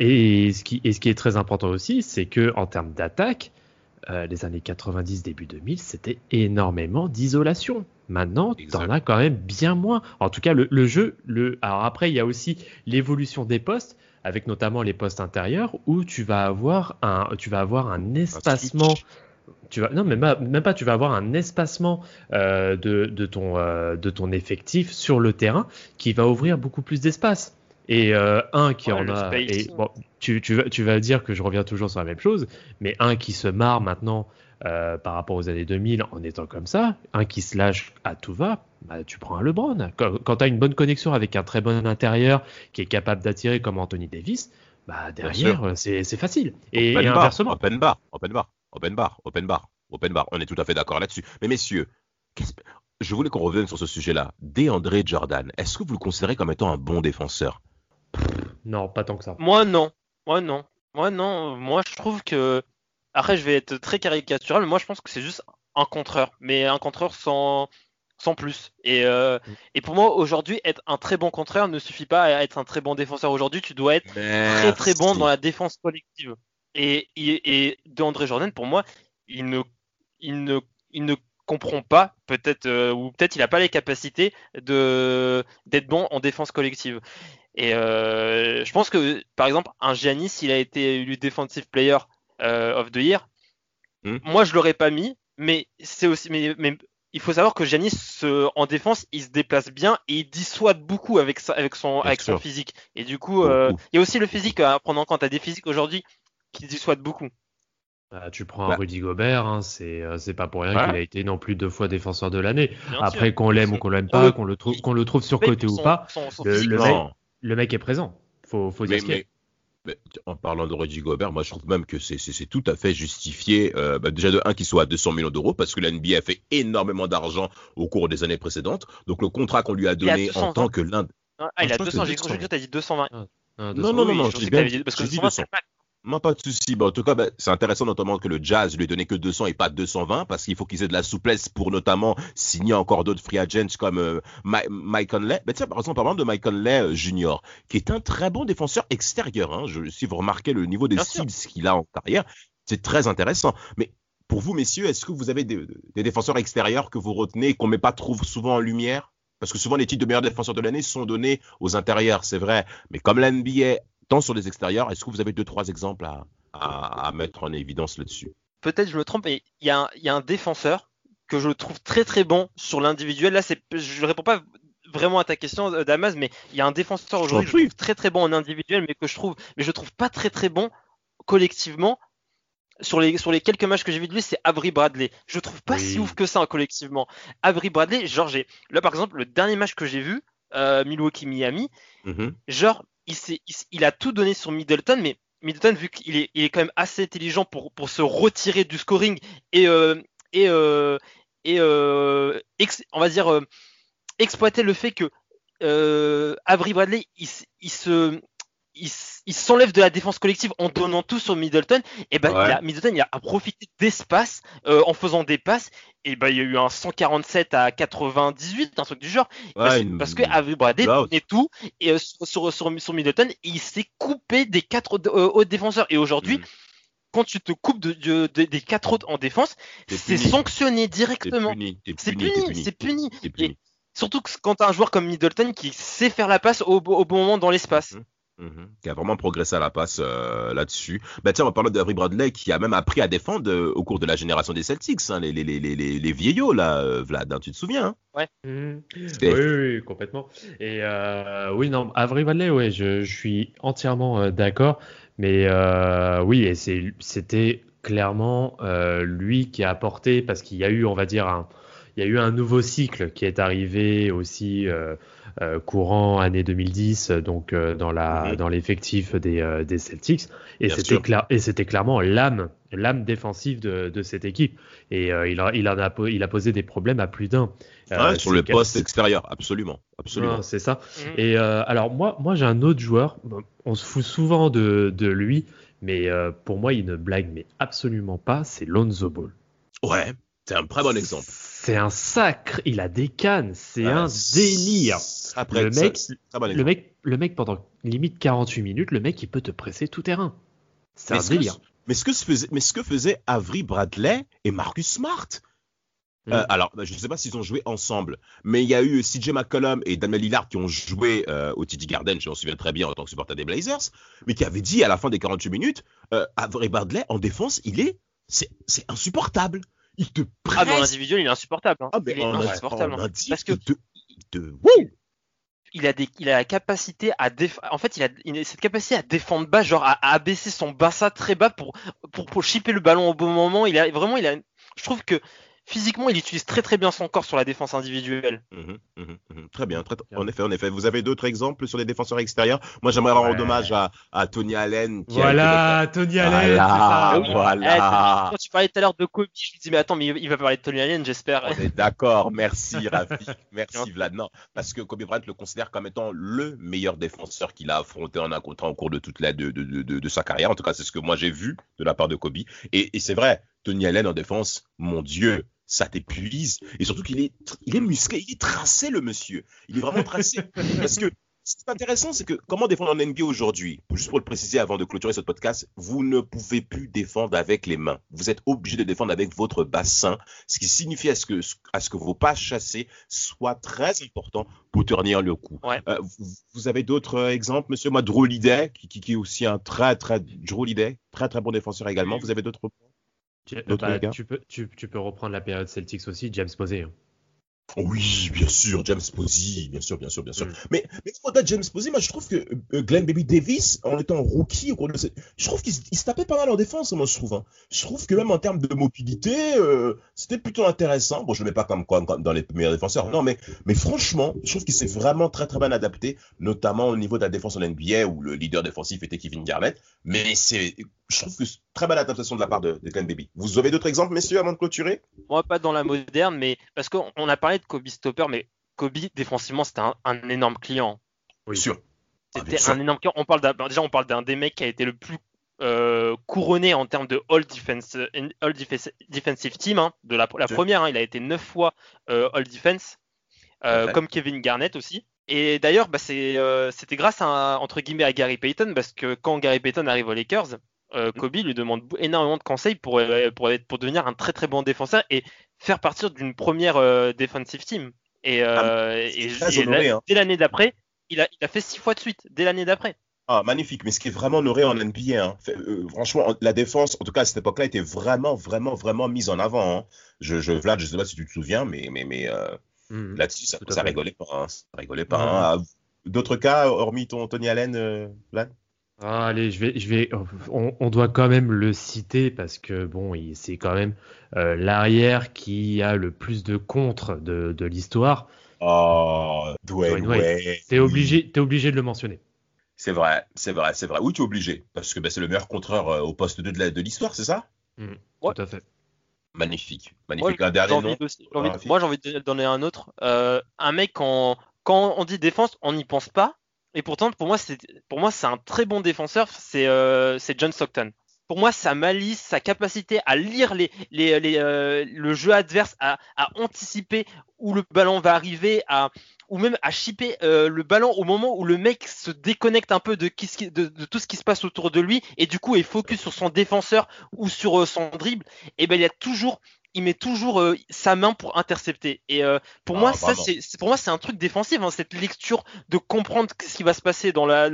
B: Et, ce qui, et ce qui est très important aussi, c'est que en termes d'attaque, les années 90, début 2000, c'était énormément d'isolation. Maintenant, tu en as quand même bien moins. En tout cas, le, le jeu, le... alors après, il y a aussi l'évolution des postes, avec notamment les postes intérieurs, où tu vas avoir un, tu vas avoir un espacement. Tu vas, non, même pas, même pas, tu vas avoir un espacement euh, de, de, ton, euh, de ton effectif sur le terrain qui va ouvrir beaucoup plus d'espace. Et euh, un qui
C: Ouais,
B: en a. Et, bon, tu, tu, vas, tu vas dire que je reviens toujours sur la même chose, mais un qui se marre maintenant euh, par rapport aux années 2000 en étant comme ça, un qui se lâche à tout va, bah, tu prends un LeBron. Quand, quand tu as une bonne connexion avec un très bon intérieur qui est capable d'attirer comme Anthony Davis, bah, derrière, c'est facile. Et,
A: open
B: et
A: bar,
B: inversement.
A: Open bar, open bar, open bar, open bar, open bar. On est tout à fait d'accord là-dessus. Mais messieurs, qu'est-ce- je voulais qu'on revienne sur ce sujet-là. DeAndre Jordan, est-ce que vous le considérez comme étant un bon défenseur?
B: Non, pas tant que ça.
C: Moi, non. Moi, non. Moi, non. Moi, je trouve que. Après, je vais être très caricatural, mais moi, je pense que c'est juste un contreur. Mais un contreur sans, sans plus. Et, euh,
B: Mm.
C: et pour moi, aujourd'hui, être un très bon contraire ne suffit pas à être un très bon défenseur. Aujourd'hui, tu dois être très très bon dans la défense collective. Et, et, et DeAndre Jordan, pour moi, il ne, il ne, il ne comprend pas, peut-être, euh, ou peut-être il n'a pas les capacités de d'être bon en défense collective. Et euh, je pense que, par exemple, un Giannis, il a été élu Defensive Player euh, of the Year.
A: Hmm.
C: Moi, je l'aurais pas mis, mais c'est aussi, mais, mais il faut savoir que Giannis, euh, en défense, il se déplace bien et il dissuade beaucoup avec, sa- avec, son,
A: Bien
C: avec son physique. Et du coup, il y a aussi le physique à prendre en compte. T'as des physiques aujourd'hui qui dissuadent beaucoup.
B: Bah, tu prends
A: Bah.
B: un Rudy Gobert, hein, c'est euh, c'est pas pour rien
A: Voilà.
B: qu'il a été non plus deux fois défenseur de l'année. Après, qu'on l'aime ou qu'on l'aime
C: Ah
B: pas,
C: oui.
B: qu'on le trouve qu'on le trouve surcoté ou
C: son-
B: pas,
C: son- son
B: le- mec- le mec est présent. Faut, faut dire
A: Mais,
B: y
A: en parlant de Rudy Gobert, moi je trouve même que c'est- tout à fait justifié. euh, bah, déjà de un qu'il soit à 200 millions d'euros parce que la NBA a fait énormément d'argent au cours des années précédentes. Donc le contrat qu'on lui a donné en
C: 220.
A: tant que l'un.
C: Ah, il a
A: crois que
C: 200,
A: c'est
C: j'ai cru que t'as dit 220.
B: Un,
A: Non, non, non,
C: Oui,
A: non,
C: je
A: dis bien-
C: dit- parce que
A: j'ai dit
C: 220,
A: 200. Non, pas de souci. Bah, en tout cas, bah, c'est intéressant notamment que le Jazz lui ait donné que 200 et pas 220 parce qu'il faut qu'ils aient de la souplesse pour notamment signer encore d'autres free agents comme euh, Mike Conley. Mais tiens, par exemple, parlant de Mike Conley euh, Jr., qui est un très bon défenseur extérieur. Hein. Je, si vous remarquez le niveau des steals qu'il a en carrière, c'est très intéressant. Mais pour vous, messieurs, est-ce que vous avez des, des défenseurs extérieurs que vous retenez et qu'on met pas trop souvent en lumière? Parce que souvent, les titres de meilleur défenseur de l'année sont donnés aux intérieurs, c'est vrai. Mais comme la Tend sur les extérieurs, est-ce que vous avez deux, trois exemples à, à, à mettre en évidence là-dessus?
C: Peut-être je me trompe, mais il y, a un- il y a un défenseur que je trouve très très bon sur l'individuel. Là, je ne réponds pas vraiment à ta question, euh, Damas, mais il y a un défenseur aujourd'hui que je trouve très très bon en individuel, mais que je trouve, mais je trouve pas très très bon collectivement. Sur les, sur les quelques matchs que j'ai vu de lui, c'est Avery Bradley. Je trouve pas si ouf que ça hein, collectivement. Avery Bradley, genre, là par exemple, le dernier match que j'ai vu, euh, Milwaukee-Miami,
A: Mhm.
C: genre, il, a tout donné sur Middleton, mais Middleton, vu qu'il est, quand même assez intelligent pour, se retirer du scoring et, euh, euh, euh, on va dire, exploiter le fait que Avery Bradley, il se. Il, s'enlève de la défense collective en donnant tout sur Middleton et ben
A: Ouais.
C: il a, Middleton il a profité d'espace euh, en faisant des passes et ben il y a eu un 147 à 98 un truc du genre parce,
A: une-
C: parce que Avery Bradley donnait tout et euh, sur, sur, sur, sur Middleton et il s'est coupé des quatre autres, euh, défenseurs et aujourd'hui
A: Mhm.
C: quand tu te coupes de, de- de- des quatre autres en défense c'est sanctionné directement c'est
A: puni,
C: c'est puni.
A: Puni.
C: surtout quand tu as un joueur comme Middleton qui sait faire la passe au, au bon moment dans l'espace
A: Mhm. Qui a vraiment progressé à la passe euh, là-dessus. Bah tiens, on va parler d'Avery Bradley qui a même appris à défendre euh, au cours de la génération des Celtics, hein, les, les, les, les, les, les vieillots là, euh, Vlad, hein, tu te souviens hein?
B: Mhm.
A: C'était-
B: Oui, oui, complètement. Et euh, oui, non, Avery Bradley, ouais, je, je suis entièrement euh, d'accord. Mais euh, oui, et c'était clairement euh, lui qui a apporté, parce qu'il y a eu, on va dire, un, il y a eu un nouveau cycle qui est arrivé aussi euh, euh, courant année 2010, donc euh, dans la
A: Mhm.
B: dans l'effectif des, euh, des Celtics, et c'était clair, et c'était clairement l'âme l'âme défensive de, de cette équipe. Et euh, il, a, il, en a, po- il a posé des problèmes à plus d'un.
A: Ouais, sur le poste extérieur, absolument, absolument.
B: non, c'est ça.
C: Mhm.
B: Et euh, alors moi, moi j'ai un autre joueur. On se fout souvent de, de lui, mais euh, pour moi, il ne blague mais absolument pas. C'est Lonzo Ball.
A: Ouais, c'est un très bon exemple.
B: C'est un sacre. Il a des cannes. C'est
A: Ouais,
B: un délire.
A: Après,
B: Le mec-
A: bon
B: Le mec, le mec pendant limite 48 minutes, le mec il peut te presser tout terrain. C'est un
A: ce que-
B: délire.
A: Mais ce que faisait, mais ce que faisait Avery Bradley et Marcus Smart.
B: Mm.
A: Euh, alors, je ne sais pas s'ils ont joué ensemble, mais il y a eu CJ McCollum et Damien Lillard qui ont joué euh, au TD Garden, je m'en souviens très bien en tant que supporter des Blazers, mais qui avaient dit à la fin des 48 minutes, euh, Avery Bradley en défense, il est, c'est insupportable. Il te presse.
C: ah dans l'individuel il est insupportable hein.
A: Ah, mais
C: il est
A: en,
C: insupportable
A: en
C: hein. parce que
A: il
C: a des il a la capacité à déf... en fait il a, il a cette capacité à défendre bas genre à, à abaisser son bassin très bas pour pour pour chipper le ballon au bon moment il a vraiment il a je trouve que physiquement il utilise très très bien son corps sur la défense individuelle
A: Mhm, mhm, mhm. Très bien, très- en effet, en effet. Vous avez d'autres exemples sur les défenseurs extérieurs? Moi, j'aimerais rendre hommage à, à Tony Allen. Qui
B: Voilà, Tony
A: a été
B: Allen. ça.
A: Voilà,
C: quand tu parlais tout à l'heure de Kobe je me dis mais attends mais il va parler de Tony Allen j'espère
A: On est d'accord, merci [laughs] Rafi, merci Vlad. Non, parce que Kobe Bryant le considère comme étant le meilleur défenseur qu'il a affronté en un contre au cours de toute la de, de, de, de- de sa carrière. En tout cas, c'est ce que moi j'ai vu de la part de Kobe. Et, et c'est vrai, Tony Allen en défense, mon Dieu, ça t'épuise. Et surtout qu'il est, il est musclé, il est tracé, le monsieur. Il est vraiment tracé. [laughs] Parce que ce qui est intéressant, c'est que comment défendre en NBA aujourd'hui, juste pour le préciser avant de clôturer ce podcast, vous ne pouvez plus défendre avec les mains. Vous êtes obligé de défendre avec votre bassin, ce qui signifie à ce que, à ce que vos pas chassés soient très importants pour tenir le coup. Euh, vous, avez d'autres euh, exemples, monsieur? Moi, Drew qui, qui, est aussi un très, très, Drew très, très bon défenseur également. Vous avez d'autres? points
B: bah, tu, peux, tu, tu, peux reprendre la période Celtics aussi, James Posey. Hein.
A: Oui, bien sûr, James Posey, bien sûr, bien sûr, bien sûr. Mm. Mais, mais au-delà de James Posey, moi je trouve que euh, Glenn Baby Davis, en étant rookie, je trouve qu'il se tapait pas mal en défense, moi je trouve. Hein. Je trouve que même en termes de mobilité, euh, c'était plutôt intéressant. Bon, je ne mets pas comme, dans les meilleurs défenseurs, non, mais, mais franchement, je trouve qu'il s'est vraiment très très bien adapté, notamment au niveau de la défense en NBA où le leader défensif était Kevin Garnett. Mais c'est je trouve que c'est très belle adaptation de la part de, de Baby. Vous avez d'autres exemples, messieurs, avant de clôturer?
C: Moi, pas dans la moderne, mais parce qu'on a parlé de Kobe Stopper, mais Kobe, défensivement, c'était un, énorme client.
A: Oui, sûr.
C: C'était ah, un énorme client. On parle déjà, on parle d'un des mecs qui a été le plus euh, couronné en termes de All, defense, all Defensive Team, hein, de la, première. Hein. il a été neuf fois euh, All Defense, euh, comme Kevin Garnett aussi. Et d'ailleurs, bah, c'était grâce à, entre guillemets à Gary Payton, parce que quand Gary Payton arrive aux Lakers. Kobe lui demande énormément de conseils pour, euh, pour, pour, devenir un très très bon défenseur et faire partir d'une première euh, defensive team. Et, ah, hein. dès l'année d'après, il a, il a fait six fois de suite, dès l'année d'après.
A: Ah, magnifique. Mais ce qui est vraiment honoré en NBA, hein. franchement, la défense, en tout cas à cette époque-là, était vraiment, vraiment, vraiment mise en avant. Hein. Je, je, Vlad, je sais pas si tu te souviens, mais, mais, mais mm. là-dessus, ça, ça rigolait pas. Ça rigolait pas. D'autres cas, hormis ton Tony Allen, Vlad?
B: Ah, allez, je vais, je vais, on, doit quand même le citer parce que bon, c'est quand même euh, l'arrière qui a le plus de contre de, de l'histoire.
A: Oh, Dwayne Wade.
B: T'es obligé, es obligé de le mentionner.
A: C'est vrai, c'est vrai, c'est vrai. Oui, tu es obligé parce que bah, c'est le meilleur contreur euh, au poste 2 de l'histoire, c'est ça?
B: Mmh, Tout à fait.
A: Magnifique, magnifique. un dernier nom?
C: moi, j'ai envie de donner un autre. Euh, un mec quand, quand on dit défense, on n'y pense pas et pourtant, pour moi, c'est pour moi, c'est un très bon défenseur. C'est euh, John Stockton. Pour moi, sa malice, sa capacité à lire les, les, les euh, le jeu adverse, à, à, anticiper où le ballon va arriver, à ou même à chipper euh, le ballon au moment où le mec se déconnecte un peu de, de, de, tout ce qui se passe autour de lui et du coup est focus sur son défenseur ou sur euh, son dribble. Et ben il y a toujours il met toujours euh, sa main pour intercepter. Et euh, pour, moi, ah, ça, c'est, pour moi, c'est un truc défensif, hein, cette lecture de comprendre ce qui va se passer dans la,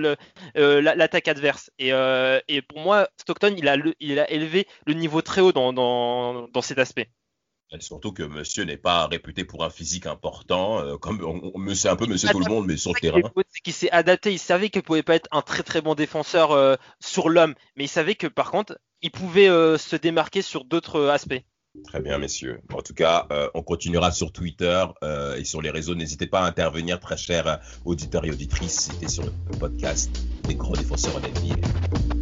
C: euh, l'attaque adverse. Et, et, pour moi, Stockton, il a, il a élevé le niveau très haut dans, dans, dans cet aspect.
A: surtout que monsieur n'est pas réputé pour un physique important, comme on, c'est un peu monsieur tout le monde, mais sur le terrain.
C: C'est qu'il s'est adapté, il savait qu'il pouvait pas être un très très bon défenseur sur l'homme, mais il savait que par contre, il pouvait se démarquer sur d'autres aspects.
A: Très bien, messieurs. En tout cas, euh, on continuera sur Twitter euh, et sur les réseaux. N'hésitez pas à intervenir, très chers auditeurs et auditrices. C'était sur le podcast des gros défenseurs en NBA.